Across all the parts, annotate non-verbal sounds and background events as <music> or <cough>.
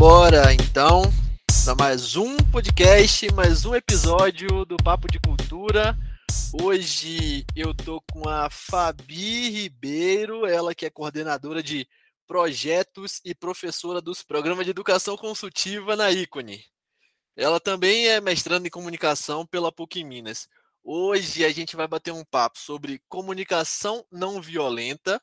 Vambora, então, para mais um podcast, mais um episódio do Papo de Cultura. Hoje eu tô com a Fabi Ribeiro, ela que é coordenadora de projetos e professora dos programas de educação consultiva na Icone. Ela também é mestrando em comunicação pela PUC Minas. Hoje a gente vai bater um papo sobre comunicação não violenta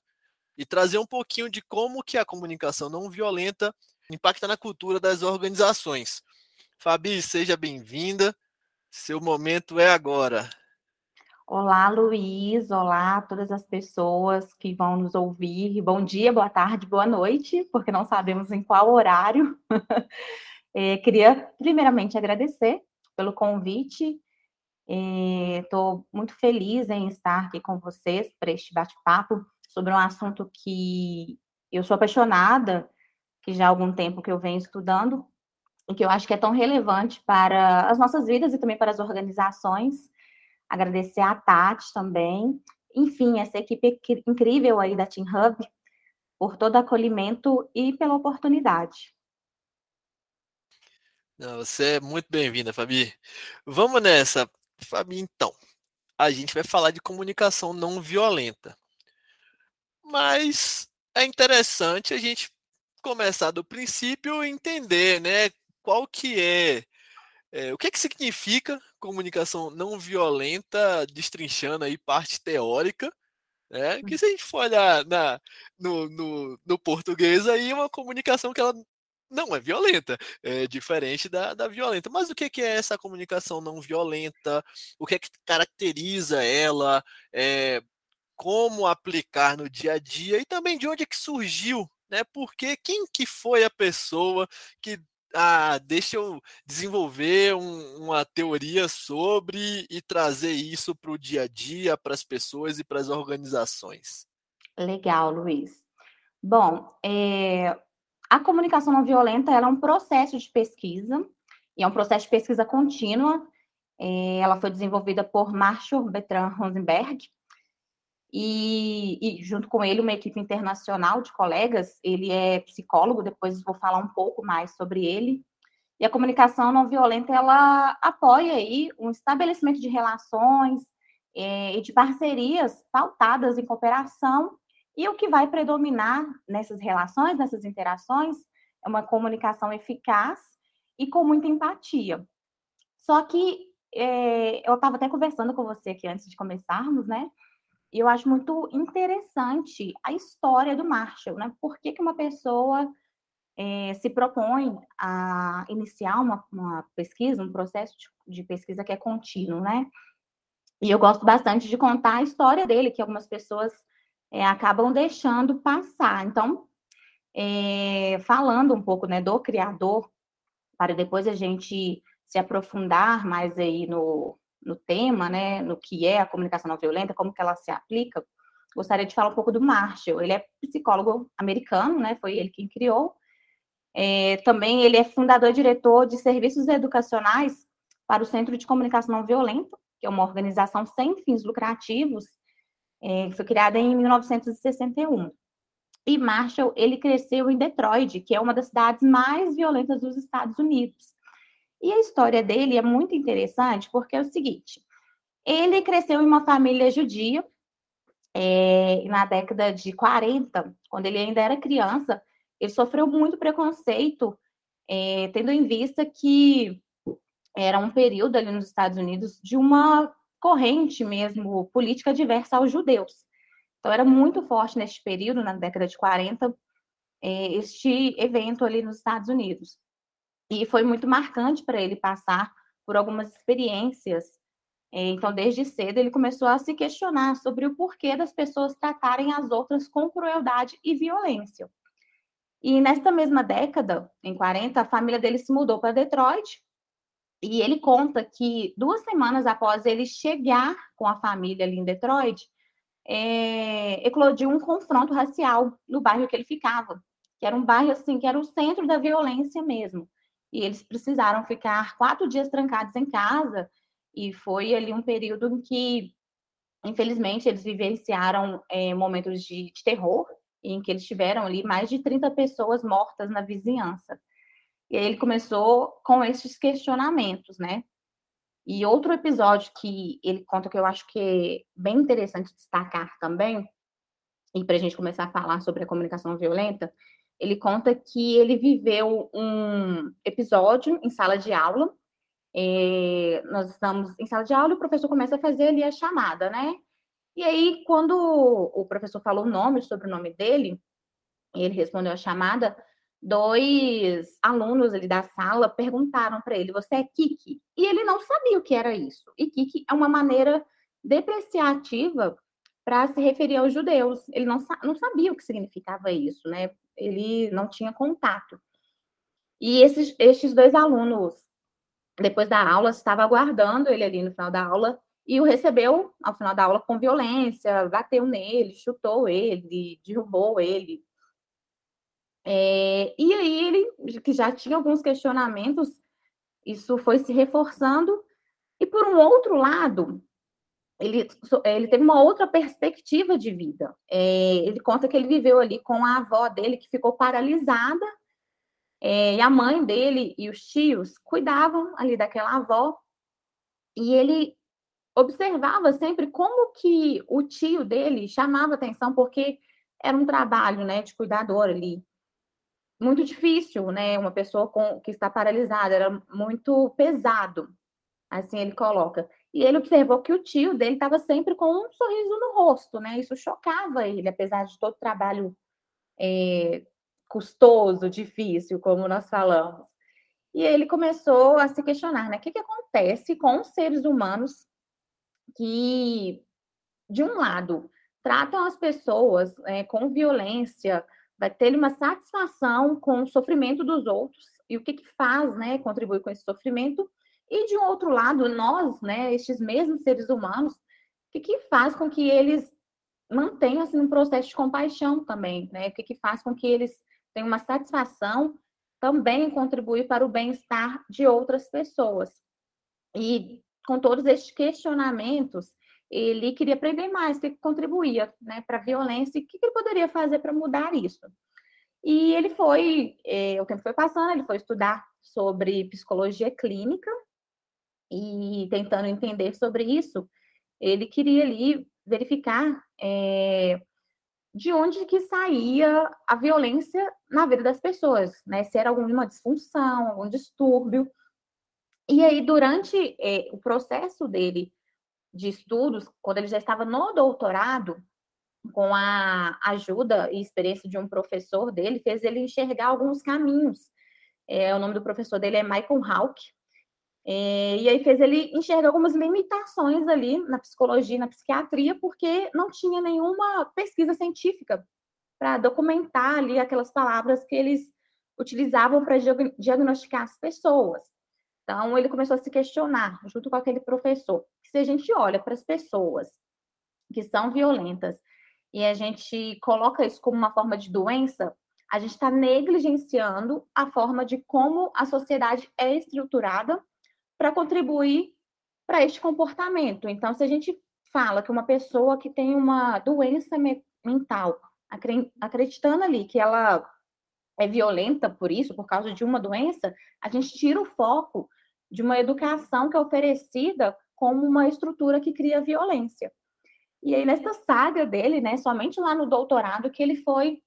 e trazer um pouquinho de como que a comunicação não violenta impacta na cultura das organizações. Fabi, seja bem-vinda. Seu momento é agora. Olá, Luiz. Olá todas as pessoas que vão nos ouvir. Bom dia, boa tarde, boa noite, porque não sabemos em qual horário. <laughs> é, queria, primeiramente, agradecer pelo convite. Estou é, muito feliz em estar aqui com vocês para este bate-papo sobre um assunto que eu sou apaixonada, que já há algum tempo que eu venho estudando, e que eu acho que é tão relevante para as nossas vidas e também para as organizações agradecer a Tati também, enfim, essa equipe incrível aí da Team Hub, por todo acolhimento e pela oportunidade. Não, você é muito bem-vinda, Fabi. Vamos nessa. Fabi, então, a gente vai falar de comunicação não violenta. Mas é interessante a gente começar do princípio e entender, né, qual que é é, o que, é que significa comunicação não violenta, destrinchando aí parte teórica, né? Que se a gente for olhar na, no, no, no português aí, é uma comunicação que ela não é violenta, é diferente da, da violenta. Mas o que, que é essa comunicação não violenta? O que é que caracteriza ela? É, como aplicar no dia a dia e também de onde é que surgiu, né? Porque quem que foi a pessoa que ah, deixa eu desenvolver um, uma teoria sobre e trazer isso para o dia a dia, para as pessoas e para as organizações. Legal, Luiz. Bom, é, a comunicação não violenta é um processo de pesquisa, e é um processo de pesquisa contínua. É, ela foi desenvolvida por Marshall Bertrand Rosenberg, e, e, junto com ele uma equipe internacional de colegas. Ele é psicólogo, depois vou falar um pouco mais sobre ele. E a comunicação não violenta ela apoia aí um estabelecimento de relações é, e de parcerias pautadas em cooperação. E o que vai predominar nessas relações, nessas interações, é uma comunicação eficaz e com muita empatia. Só que é, eu estava até conversando com você aqui antes de começarmos, né? E eu acho muito interessante a história do Marshall, né? Por que, que uma pessoa é, se propõe a iniciar uma, uma pesquisa, um processo de, de, pesquisa que é contínuo, né? E eu gosto bastante de contar a história dele, que algumas pessoas é, acabam deixando passar. Então, é, falando um pouco né, do criador, para depois a gente se aprofundar mais aí no, no tema, né, no que é a comunicação não violenta, como que ela se aplica, gostaria de falar um pouco do Marshall. Ele é psicólogo americano, né, foi ele quem criou. É, também ele é fundador e diretor de serviços educacionais para o Centro de Comunicação Não Violenta, que é uma organização sem fins lucrativos, é, foi criada em 1961. E Marshall, ele cresceu em Detroit, que é uma das cidades mais violentas dos Estados Unidos. E a história dele é muito interessante porque é o seguinte: ele cresceu em uma família judia é, na década de 40, quando ele ainda era criança, ele sofreu muito preconceito, é, tendo em vista que era um período ali nos Estados Unidos de uma corrente mesmo política diversa aos judeus. Então, era muito forte neste período, na década de 40, é, este evento ali nos Estados Unidos. E foi muito marcante para ele passar por algumas experiências. É, então, desde cedo, ele começou a se questionar sobre o porquê das pessoas tratarem as outras com crueldade e violência. E nesta mesma década, em 40, a família dele se mudou para Detroit. E ele conta que duas semanas após ele chegar com a família ali em Detroit, é, eclodiu um confronto racial no bairro que ele ficava, que era um bairro assim que era o centro da violência mesmo e eles precisaram ficar quatro dias trancados em casa, e foi ali um período em que, infelizmente, eles vivenciaram é, momentos de, de terror, em que eles tiveram ali mais de 30 pessoas mortas na vizinhança. E aí ele começou com esses questionamentos, né? E outro episódio que ele conta que eu acho que é bem interessante destacar também, e para a gente começar a falar sobre a comunicação violenta, ele conta que ele viveu um episódio em sala de aula. É, nós estamos em sala de aula e o professor começa a fazer ali a chamada, né? E aí, quando o professor falou o nome, o sobrenome dele, ele respondeu a chamada, dois alunos ali da sala perguntaram para ele: Você é Kiki? E ele não sabia o que era isso. E Kiki é uma maneira depreciativa para se referir aos judeus. Ele não, não sabia o que significava isso, né? Ele não tinha contato. E esses, esses dois alunos, depois da aula, estavam aguardando ele ali no final da aula e o recebeu ao final da aula com violência, bateu nele, chutou ele, derrubou ele. É, e aí ele, que já tinha alguns questionamentos, isso foi se reforçando. E por um outro lado, ele, ele teve uma outra perspectiva de vida. É, ele conta que ele viveu ali com a avó dele, que ficou paralisada, é, e a mãe dele e os tios cuidavam ali daquela avó, e ele observava sempre como que o tio dele chamava atenção, porque era um trabalho, né, de cuidador ali. Muito difícil, né, uma pessoa com, que está paralisada, era muito pesado, assim ele coloca. E ele observou que o tio dele estava sempre com um sorriso no rosto, né, isso chocava ele, apesar de todo o trabalho é, custoso, difícil, como nós falamos. E ele começou a se questionar, né? O que, que acontece com os seres humanos que, de um lado, tratam as pessoas é, com violência, vai ter uma satisfação com o sofrimento dos outros e o que, que faz, né, contribuir com esse sofrimento, e de um outro lado, nós, né, estes mesmos seres humanos, o que, que faz com que eles mantenham assim, um processo de compaixão também, né? O que, que faz com que eles tenham uma satisfação também em contribuir para o bem-estar de outras pessoas. E com todos esses questionamentos, ele queria aprender mais, que contribuía né, para a violência e o que ele poderia fazer para mudar isso. E ele foi, eh, o tempo foi passando, ele foi estudar sobre psicologia clínica e tentando entender sobre isso, ele queria ali verificar eh, de onde que saía a violência na vida das pessoas, né? Se era alguma disfunção, algum distúrbio. E aí, durante é, o processo dele de estudos, quando ele já estava no doutorado, com a ajuda e experiência de um professor dele, fez ele enxergar alguns caminhos. É, o nome do professor dele é Michael Hawke. É, e aí fez ele enxergar algumas limitações ali na psicologia, na psiquiatria, porque não tinha nenhuma pesquisa científica para documentar ali aquelas palavras que eles utilizavam para diagnosticar as pessoas. Então, ele começou a se questionar, junto com aquele professor, que se a gente olha para as pessoas que são violentas e a gente coloca isso como uma forma de doença, a gente está negligenciando a forma de como a sociedade é estruturada para contribuir para este comportamento. Então, se a gente fala que uma pessoa que tem uma doença mental, acreditando ali que ela é violenta por isso, por causa de uma doença, a gente tira o foco de uma educação que é oferecida como uma estrutura que cria violência. E aí, nessa saga dele, né, somente lá no doutorado, que ele foi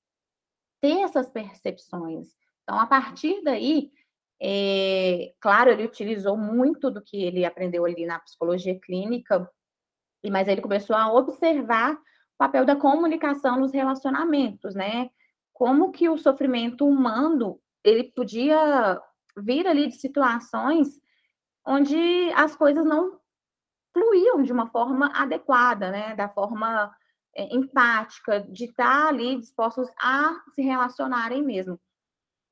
ter essas percepções. Então, a partir daí, é, claro, ele utilizou muito do que ele aprendeu ali na psicologia clínica, mas ele começou a observar o papel da comunicação nos relacionamentos, né? Como que o sofrimento humano ele podia vir ali de situações onde as coisas não fluíam de uma forma adequada, né? Da forma é, empática, de estar ali dispostos a se relacionarem mesmo.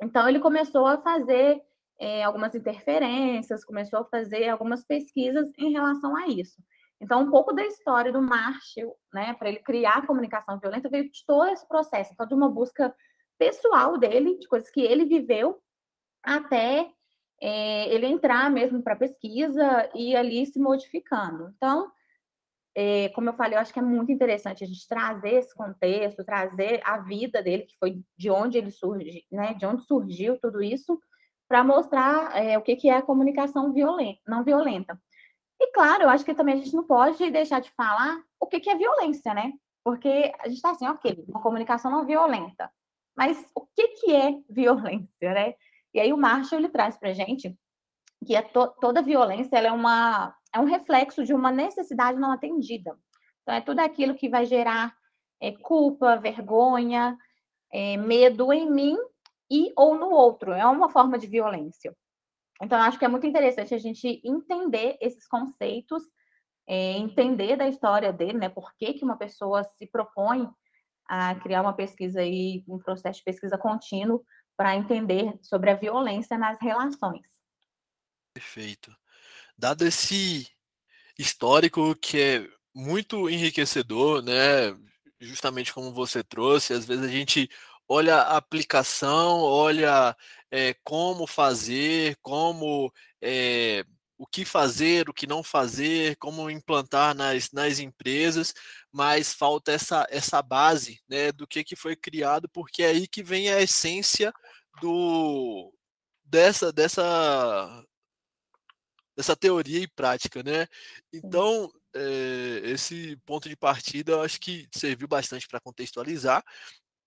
Então, ele começou a fazer é, algumas interferências, começou a fazer algumas pesquisas em relação a isso. Então, um pouco da história do Marshall, né, para ele criar a comunicação violenta, veio de todo esse processo, então, de uma busca pessoal dele, de coisas que ele viveu, até é, ele entrar mesmo para pesquisa e ali se modificando. Então, é, como eu falei, eu acho que é muito interessante a gente trazer esse contexto, trazer a vida dele, que foi de onde ele surgiu, né, de onde surgiu tudo isso, para mostrar é, o que, que é a comunicação violenta, não violenta. E claro, eu acho que também a gente não pode deixar de falar o que, que é violência, né? Porque a gente está assim, ok, uma comunicação não violenta. Mas o que, que é violência, né? E aí o Marshall ele traz para gente que é to toda violência é, uma, é um reflexo de uma necessidade não atendida. Então, é tudo aquilo que vai gerar é, culpa, vergonha, é, medo em mim e ou no outro. É uma forma de violência. Então, acho que é muito interessante a gente entender esses conceitos, é, entender da história dele, né? Por que, que uma pessoa se propõe a criar uma pesquisa e um processo de pesquisa contínuo para entender sobre a violência nas relações. Perfeito. Dado esse histórico que é muito enriquecedor, né? Justamente como você trouxe, às vezes a gente olha a aplicação, olha é, como fazer, como é, o que fazer, o que não fazer, como implantar nas, nas empresas, mas falta essa, essa base né, do que, que foi criado, porque é aí que vem a essência do dessa, dessa, dessa teoria e prática, né? Então, é, esse ponto de partida eu acho que serviu bastante para contextualizar.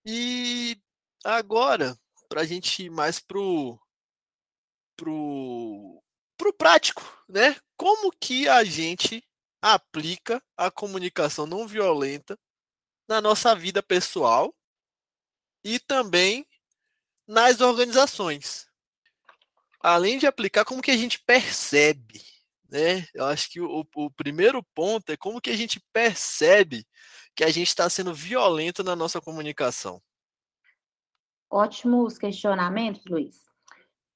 E agora, para a gente ir mais pro, pro para o prático, né? Como que a gente aplica a comunicação não violenta na nossa vida pessoal e também nas organizações. Além de aplicar, como que a gente percebe, né? Eu acho que o, o primeiro ponto é como que a gente percebe que a gente está sendo violento na nossa comunicação. Ótimos questionamentos, Luiz.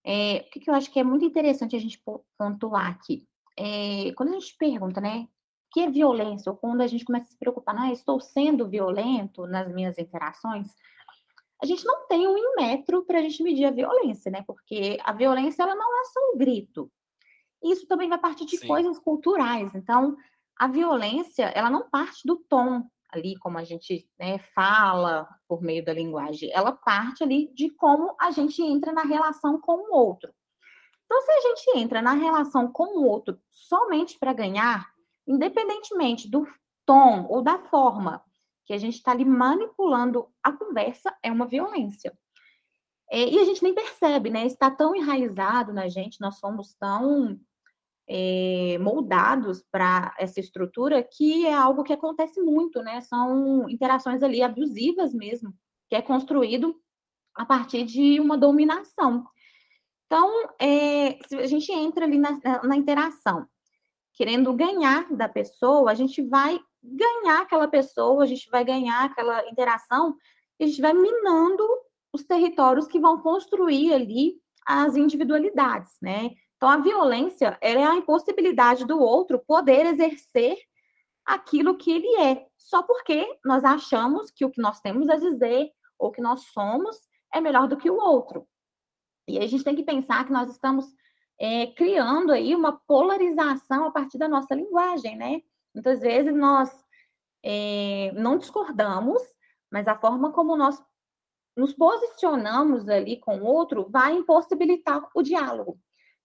É, o que, que, eu acho que é muito interessante a gente pontuar aqui? É, quando a gente pergunta, né, o que é violência, ou quando a gente começa a se preocupar, ah, estou sendo violento nas minhas interações, a gente não tem um metro para a gente medir a violência, né? Porque a violência ela não é só um grito. Isso também vai partir de Sim. coisas culturais. Então, a violência ela não parte do tom ali, como a gente né, fala por meio da linguagem, ela parte ali de como a gente entra na relação com o outro. Então, se a gente entra na relação com o outro somente para ganhar, independentemente do tom ou da forma que a gente está ali manipulando a conversa, é uma violência. É, e a gente nem percebe, né? Está tão enraizado na gente, nós somos tão é, moldados para essa estrutura, que é algo que acontece muito, né? São interações ali abusivas mesmo, que é construído a partir de uma dominação. Então, é, se a gente entra ali na, na interação, querendo ganhar da pessoa, a gente vai ganhar aquela pessoa, a gente vai ganhar aquela interação, a gente vai minando os territórios que vão construir ali as individualidades, né? Então, a violência é a impossibilidade do outro poder exercer aquilo que ele é, só porque nós achamos que o que nós temos a dizer ou que nós somos é melhor do que o outro. E a gente tem que pensar que nós estamos é, criando aí uma polarização a partir da nossa linguagem, né? Muitas vezes nós é, não discordamos, mas a forma como nós nos posicionamos ali com o outro vai impossibilitar o diálogo.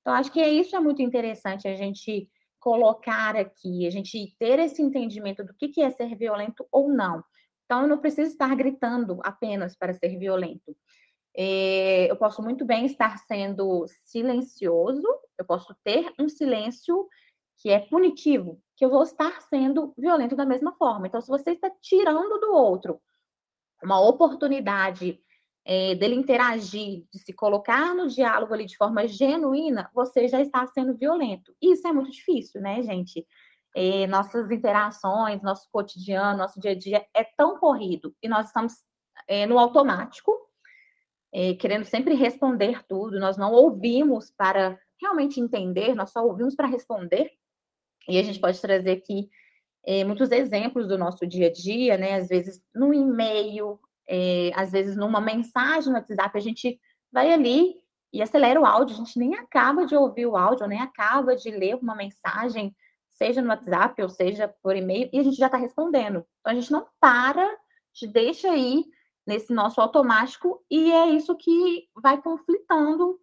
Então, acho que isso é muito interessante a gente colocar aqui, a gente ter esse entendimento do que é ser violento ou não. Então, eu não preciso estar gritando apenas para ser violento. É, eu posso muito bem estar sendo silencioso, eu posso ter um silêncio que é punitivo, que eu vou estar sendo violento da mesma forma. Então, se você está tirando do outro uma oportunidade é, dele interagir, de se colocar no diálogo ali de forma genuína, você já está sendo violento. Isso é muito difícil, né, gente? É, nossas interações, nosso cotidiano, nosso dia a dia é tão corrido e nós estamos é, no automático, é, querendo sempre responder tudo, nós não ouvimos para realmente entender, nós só ouvimos para responder. E a gente pode trazer aqui é, muitos exemplos do nosso dia a dia, né? Às vezes no e-mail, é, às vezes numa mensagem no WhatsApp, a gente vai ali e acelera o áudio, a gente nem acaba de ouvir o áudio, nem acaba de ler uma mensagem, seja no WhatsApp ou seja por e-mail, e a gente já está respondendo. Então a gente não para, a gente deixa aí nesse nosso automático, e é isso que vai conflitando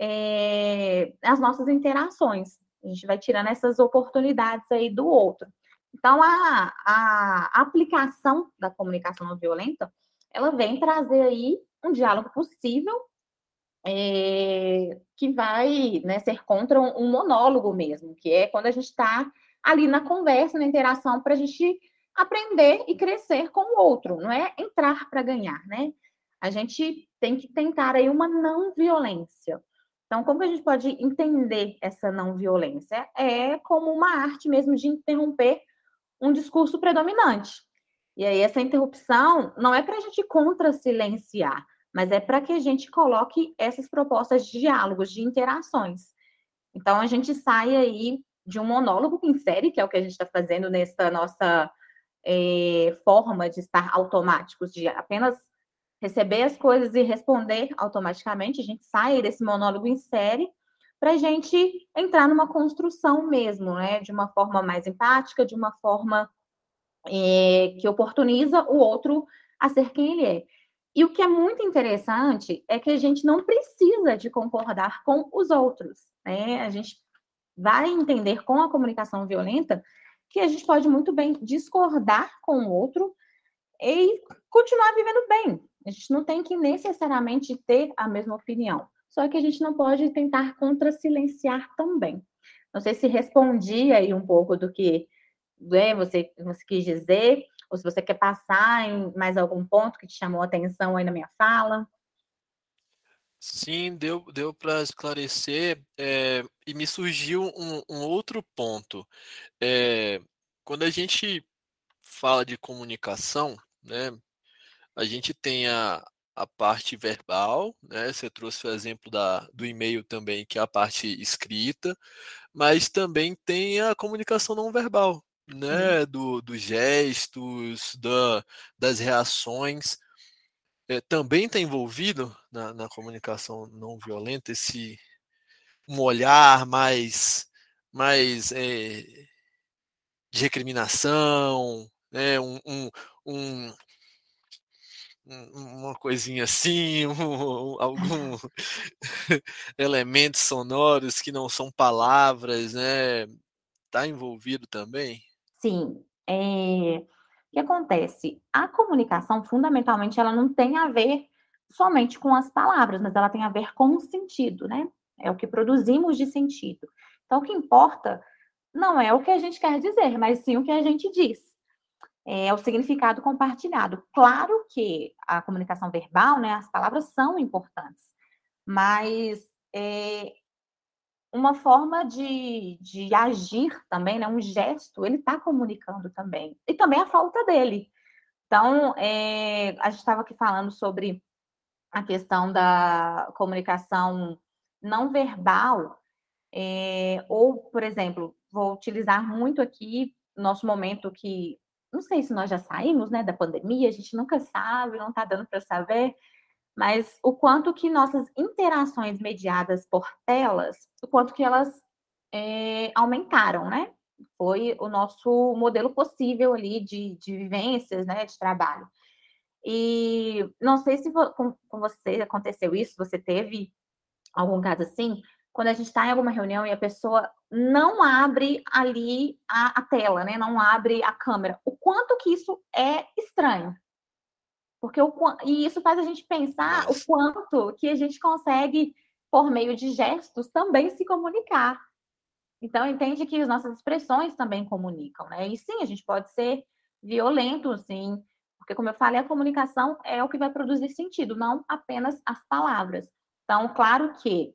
é, as nossas interações. A gente vai tirando essas oportunidades aí do outro. Então, a, a aplicação da comunicação não violenta, ela vem trazer aí um diálogo possível é, que vai né, ser contra um, um, monólogo mesmo, que é quando a gente está ali na conversa, na interação, para a gente aprender e crescer com o outro, não é entrar para ganhar, né? A gente tem que tentar aí uma não violência. Então, como que a gente pode entender essa não violência? É como uma arte mesmo de interromper um discurso predominante. E aí, essa interrupção não é para a gente contra-silenciar, mas é para que a gente coloque essas propostas de diálogos, de interações. Então, a gente sai aí de um monólogo em série, que é o que a gente está fazendo nessa nossa é, forma de estar automáticos, de apenas receber as coisas e responder automaticamente, a gente sai desse monólogo em série para a gente entrar numa construção mesmo, né? De uma forma mais empática, de uma forma é, que oportuniza o outro a ser quem ele é. E o que é muito interessante é que a gente não precisa de concordar com os outros, né? A gente vai entender com a comunicação violenta que a gente pode muito bem discordar com o outro e continuar vivendo bem, a gente não tem que necessariamente ter a mesma opinião. Só que a gente não pode tentar contra-silenciar também. Não sei se respondi aí um pouco do que né, você, você quis dizer, ou se você quer passar em mais algum ponto que te chamou a atenção aí na minha fala. Sim, deu, deu para esclarecer é, e me surgiu um, um outro ponto. É, quando a gente fala de comunicação, né, a gente tem a, a parte verbal, né? Você trouxe o exemplo da, do e-mail também, que é a parte escrita, mas também tem a comunicação não verbal, né? Do, dos gestos, da, das reações. É, também está envolvido na, na, comunicação não violenta esse um olhar mais, mais é, de recriminação, né? um, um, um uma coisinha assim, <laughs> um, <laughs> elementos sonoros que não são palavras, né? Está envolvido também? Sim. É... O que acontece? A comunicação, fundamentalmente, ela não tem a ver somente com as palavras, mas ela tem a ver com o sentido, né? É o que produzimos de sentido. Então, o que importa não é o que a gente quer dizer, mas sim o que a gente diz é o significado compartilhado. Claro que a comunicação verbal, né, as palavras são importantes, mas é, uma forma de, de agir também, né, um gesto, ele está comunicando também. E também a falta dele. Então, é, a gente estava aqui falando sobre a questão da comunicação não verbal, é, ou, por exemplo, vou utilizar muito aqui nosso momento que não sei se nós já saímos, né, da pandemia, a gente nunca sabe, não está dando para saber, mas o quanto que nossas interações mediadas por telas, o quanto que elas é, aumentaram, né? Foi o nosso modelo possível ali de, de vivências, né, de trabalho. E não sei se com, com você aconteceu isso, você teve algum caso assim, quando a gente está em alguma reunião e a pessoa não abre ali a, a, tela, né? Não abre a câmera. O quanto que isso é estranho. Porque o, e isso faz a gente pensar Nossa. o quanto que a gente consegue, por meio de gestos, também se comunicar. Então, entende que as nossas expressões também comunicam, né? E sim, a gente pode ser violento, sim, porque, como eu falei, a comunicação é o que vai produzir sentido, não apenas as palavras. Então, claro que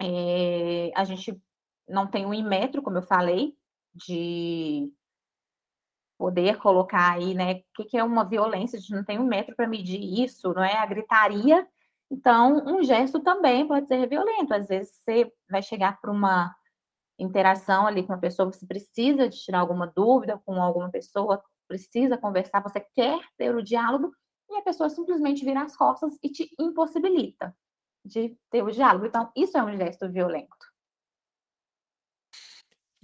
é, a gente não tem um imetro, como eu falei, de poder colocar aí, né? O que, é uma violência? A gente não tem um metro para medir isso, não é? A gritaria. Então, um gesto também pode ser violento. Às vezes você vai chegar para uma interação ali com uma pessoa, você precisa de tirar alguma dúvida com alguma pessoa, precisa conversar, você quer ter o diálogo, e a pessoa simplesmente vira as costas e te impossibilita de ter o diálogo. Então, isso é um gesto violento.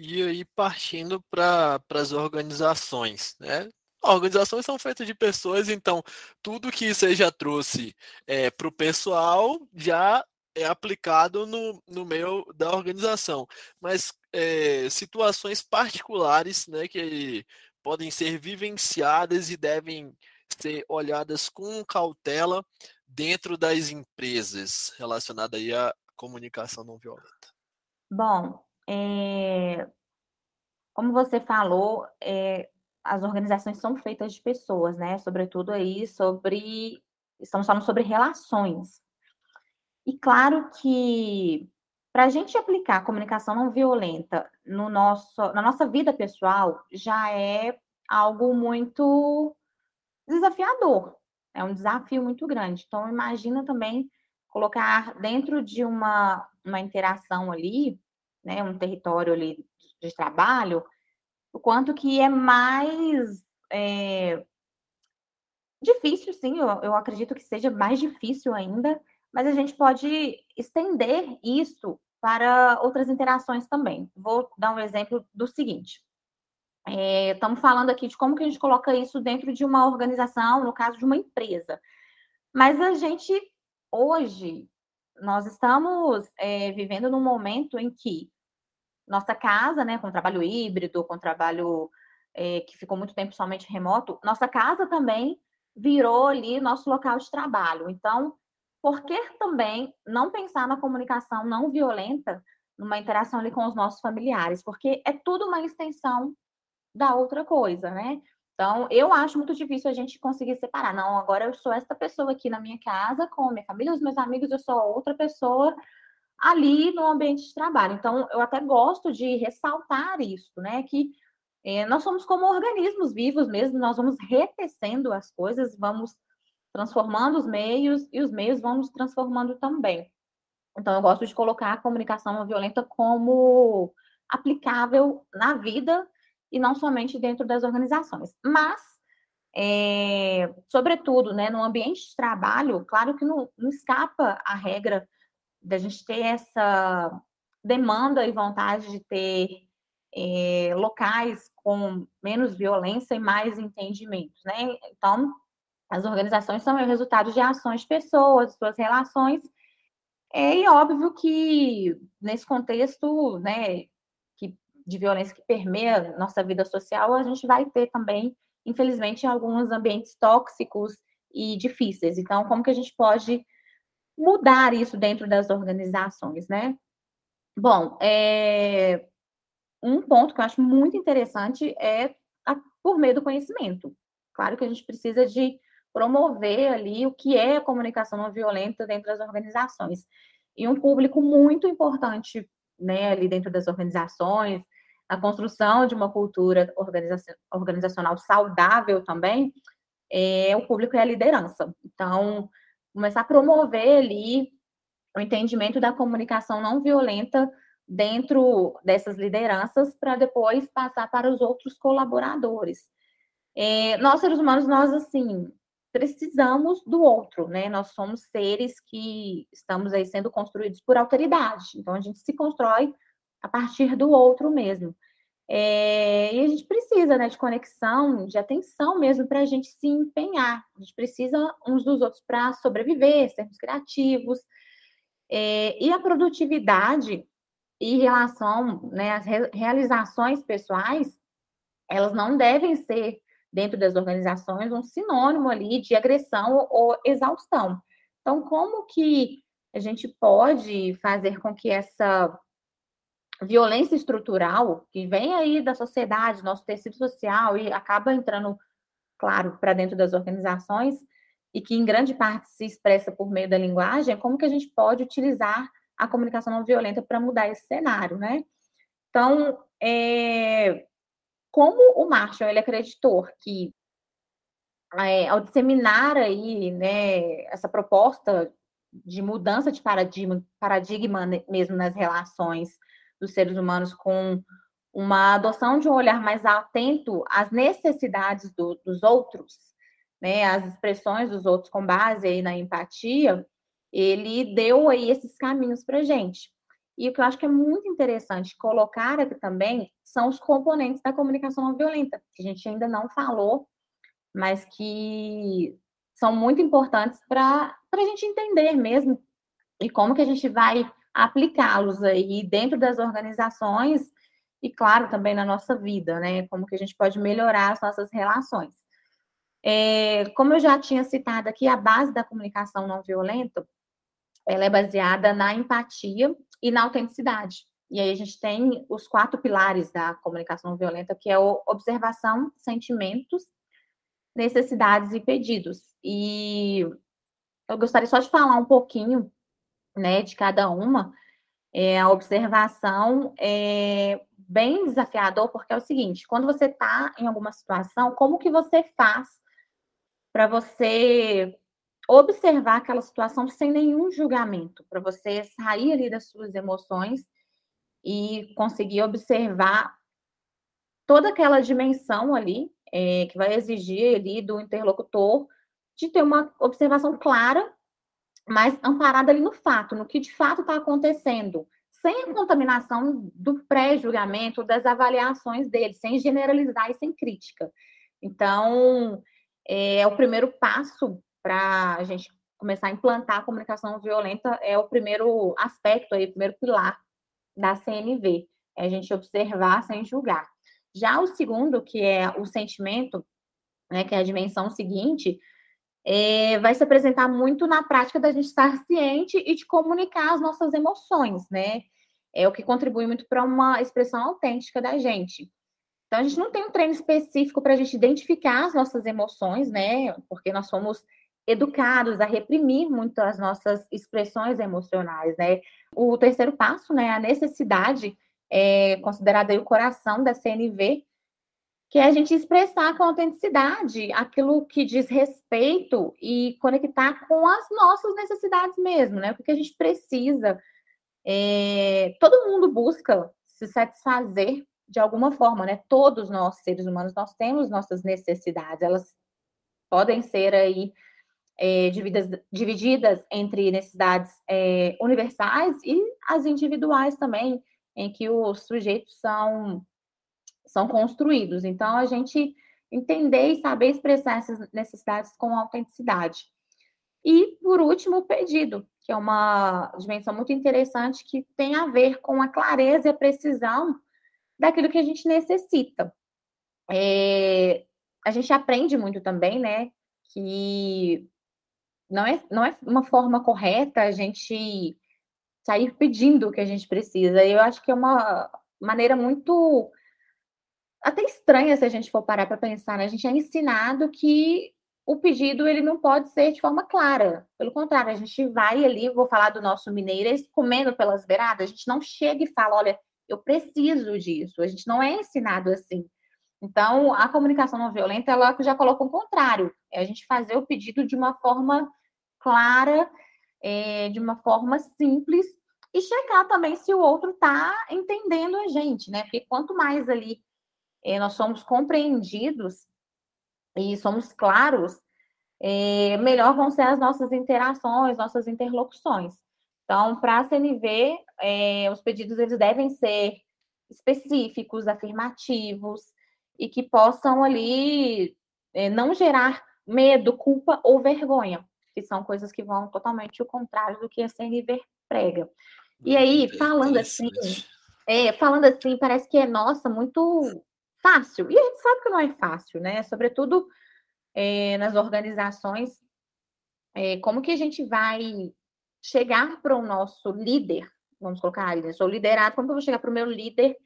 E aí, partindo para as organizações, né? Organizações são feitas de pessoas, então tudo que você já trouxe é, para o pessoal já é aplicado no, no meio da organização, mas é, situações particulares né, que podem ser vivenciadas e devem ser olhadas com cautela dentro das empresas relacionada aí à comunicação não violenta. Bom, é, como você falou, é, as organizações são feitas de pessoas, né? Sobretudo aí sobre. Estamos falando sobre relações. E claro que para a gente aplicar a comunicação não violenta no nosso, na nossa vida pessoal já é algo muito desafiador, é um desafio muito grande. Então, imagina também colocar dentro de uma, uma interação ali, né, um território ali de trabalho, o quanto que é mais é, difícil, sim, eu, eu acredito que seja mais difícil ainda, mas a gente pode estender isso para outras interações também. Vou dar um exemplo do seguinte. É, estamos falando aqui de como que a gente coloca isso dentro de uma organização, no caso de uma empresa. Mas a gente, hoje, nós estamos é, vivendo num momento em que nossa casa, né, com trabalho híbrido, com trabalho é, que ficou muito tempo somente remoto, nossa casa também virou ali nosso local de trabalho. Então, por que também não pensar na comunicação não violenta numa interação ali com os nossos familiares? Porque é tudo uma extensão da outra coisa, né? Então, eu acho muito difícil a gente conseguir separar. Não, agora eu sou essa pessoa aqui na minha casa, com minha família, os meus amigos, eu sou outra pessoa ali no ambiente de trabalho. Então, eu até gosto de ressaltar isso, né? Que é, nós somos como organismos vivos mesmo, nós vamos retecendo as coisas, vamos transformando os meios e os meios vão nos transformando também. Então, eu gosto de colocar a comunicação não violenta como aplicável na vida e não somente dentro das organizações. Mas, é, sobretudo, né, no ambiente de trabalho, claro que não, não escapa a regra da gente ter essa demanda e vontade de ter é, locais com menos violência e mais entendimentos, né? Então, as organizações são o resultado de ações de pessoas, suas relações, é, e óbvio que nesse contexto, né, que, de violência que permeia nossa vida social, a gente vai ter também, infelizmente, alguns ambientes tóxicos e difíceis. Então, como que a gente pode mudar isso dentro das organizações, né? Bom, é, um ponto que eu acho muito interessante é a, por meio do conhecimento. Claro que a gente precisa de promover ali o que é a comunicação não violenta dentro das organizações. E um público muito importante, né, ali dentro das organizações, a construção de uma cultura organizacional saudável também, é o público e a liderança. Então, começar a promover ali o entendimento da comunicação não violenta dentro dessas lideranças para depois passar para os outros colaboradores. É, nós, seres humanos, nós, assim, precisamos do outro, né? Nós somos seres que estamos aí sendo construídos por autoridade. Então, a gente se constrói a partir do outro mesmo. É, e a gente precisa né, de conexão, de atenção mesmo para a gente se empenhar. A gente precisa uns dos outros para sobreviver, sermos criativos. É, e a produtividade e relação, né, as realizações pessoais, elas não devem ser, dentro das organizações, um sinônimo ali de agressão ou exaustão. Então, como que a gente pode fazer com que essa violência estrutural que vem aí da sociedade, nosso tecido social e acaba entrando, claro, para dentro das organizações e que em grande parte se expressa por meio da linguagem, como que a gente pode utilizar a comunicação não violenta para mudar esse cenário, né? Então, é, como o Marshall ele acreditou que é, ao disseminar aí, né, essa proposta de mudança de paradigma, paradigma mesmo nas relações dos seres humanos com uma adoção de um olhar mais atento às necessidades do, dos outros, né, às expressões dos outros com base aí na empatia, ele deu aí esses caminhos para gente. E o que eu acho que é muito interessante colocar aqui também são os componentes da comunicação não violenta, que a gente ainda não falou, mas que são muito importantes para a gente entender mesmo e como que a gente vai aplicá-los aí dentro das organizações e, claro, também na nossa vida, né? Como que a gente pode melhorar as nossas relações. É, como eu já tinha citado aqui, a base da comunicação não violenta, ela é baseada na empatia e na autenticidade. E aí a gente tem os quatro pilares da comunicação não violenta, que é observação, sentimentos, necessidades e pedidos. E eu gostaria só de falar um pouquinho, né, de cada uma. É, a observação é bem desafiador, porque é o seguinte, quando você está em alguma situação, como que você faz para você observar aquela situação sem nenhum julgamento, para você sair ali das suas emoções e conseguir observar toda aquela dimensão ali é, que vai exigir ali do interlocutor de ter uma observação clara, mas amparada ali no fato, no que de fato está acontecendo, sem a contaminação do pré-julgamento, das avaliações dele, sem generalizar e sem crítica. Então, é o primeiro passo para a gente começar a implantar a comunicação violenta, é o primeiro aspecto aí, o primeiro pilar da CNV, é a gente observar sem julgar. Já o segundo, que é o sentimento, né, que é a dimensão seguinte, é, vai se apresentar muito na prática da gente estar ciente e de comunicar as nossas emoções, né? É o que contribui muito para uma expressão autêntica da gente. Então, a gente não tem um treino específico para a gente identificar as nossas emoções, né? Porque nós somos educados a reprimir muito as nossas expressões emocionais, né? O terceiro passo, né, a necessidade é considerada o coração da CNV, que é a gente expressar com autenticidade aquilo que diz respeito e conectar com as nossas necessidades mesmo, né? Porque a gente precisa. É, todo mundo busca se satisfazer de alguma forma, né? Todos nós, seres humanos, nós temos nossas necessidades, elas podem ser aí é, divididas, divididas entre necessidades é, universais e as individuais também, em que os sujeitos são, são construídos. Então, a gente entender e saber expressar essas necessidades com autenticidade. E, por último, o pedido, que é uma dimensão muito interessante que tem a ver com a clareza e a precisão daquilo que a gente necessita. É, a gente aprende muito também, né, que não é, não é uma forma correta a gente sair pedindo o que a gente precisa. Eu acho que é uma maneira muito até estranha se a gente for parar para pensar, né? A gente é ensinado que o pedido ele não pode ser de forma clara. Pelo contrário, a gente vai ali, vou falar do nosso mineiro, comendo pelas beiradas, a gente não chega e fala, olha, eu preciso disso. A gente não é ensinado assim. Então, a comunicação não violenta, ela já coloca o contrário. É a gente fazer o pedido de uma forma clara, é, de uma forma simples, e checar também se o outro está entendendo a gente, né? Porque quanto mais ali é, nós somos compreendidos e somos claros, é, melhor vão ser as nossas interações, nossas interlocuções. Então, para a CNV, é, os pedidos eles devem ser específicos, afirmativos e que possam ali é, não gerar medo, culpa ou vergonha, que são coisas que vão totalmente o contrário do que a CNV prega. E aí, falando assim, é, falando assim, parece que é, nossa, muito fácil. E a gente sabe que não é fácil, né? Sobretudo é, nas organizações, é, como que a gente vai chegar para o nosso líder, vamos colocar ali, eu sou liderado, como que eu vou chegar para o meu líder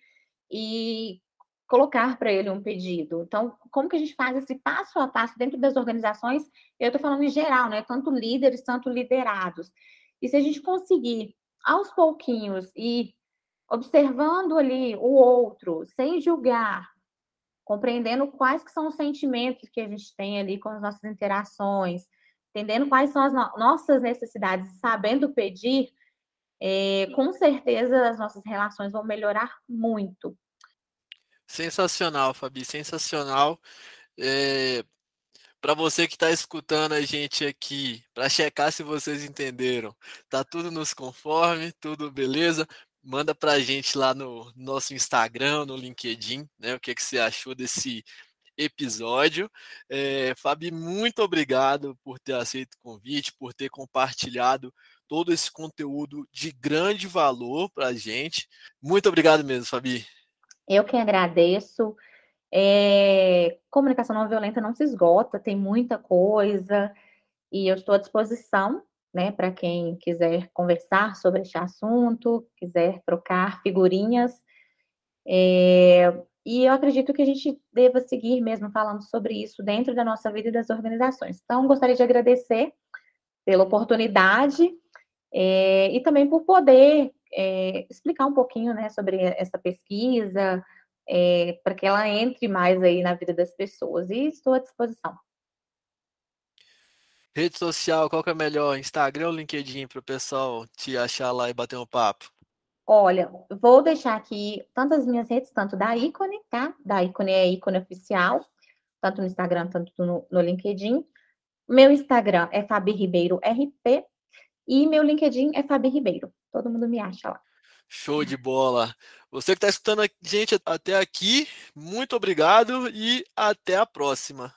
e colocar para ele um pedido? Então, como que a gente faz esse passo a passo dentro das organizações? Eu estou falando em geral, né? Tanto líderes, tanto liderados. E se a gente conseguir, aos pouquinhos, ir observando ali o outro, sem julgar, compreendendo quais que são os sentimentos que a gente tem ali com as nossas interações, entendendo quais são as no nossas necessidades, sabendo pedir, é, com certeza as nossas relações vão melhorar muito. Sensacional, Fabi, sensacional. É, para você que está escutando a gente aqui, para checar se vocês entenderam, tá tudo nos conforme, tudo beleza? Manda para a gente lá no nosso Instagram, no LinkedIn, né? O que, que você achou desse episódio. É, Fabi, muito obrigado por ter aceito o convite, por ter compartilhado todo esse conteúdo de grande valor para a gente. Muito obrigado mesmo, Fabi. Eu que agradeço. É, comunicação não violenta não se esgota, tem muita coisa, e eu estou à disposição, né, para quem quiser conversar sobre este assunto, quiser trocar figurinhas. É, e eu acredito que a gente deva seguir mesmo falando sobre isso dentro da nossa vida e das organizações. Então, gostaria de agradecer pela oportunidade é, e também por poder é, explicar um pouquinho né, sobre essa pesquisa, é, para que ela entre mais aí na vida das pessoas. E estou à disposição. Rede social, qual que é melhor? Instagram ou LinkedIn para o pessoal te achar lá e bater um papo? Olha, vou deixar aqui tantas minhas redes, tanto da ícone, tá? Da ícone é ícone oficial, tanto no Instagram, tanto no, no LinkedIn. Meu Instagram é Fabi Ribeiro RP e meu LinkedIn é Fabi Ribeiro. Todo mundo me acha lá. Show de bola. Você que está escutando a gente até aqui, muito obrigado e até a próxima.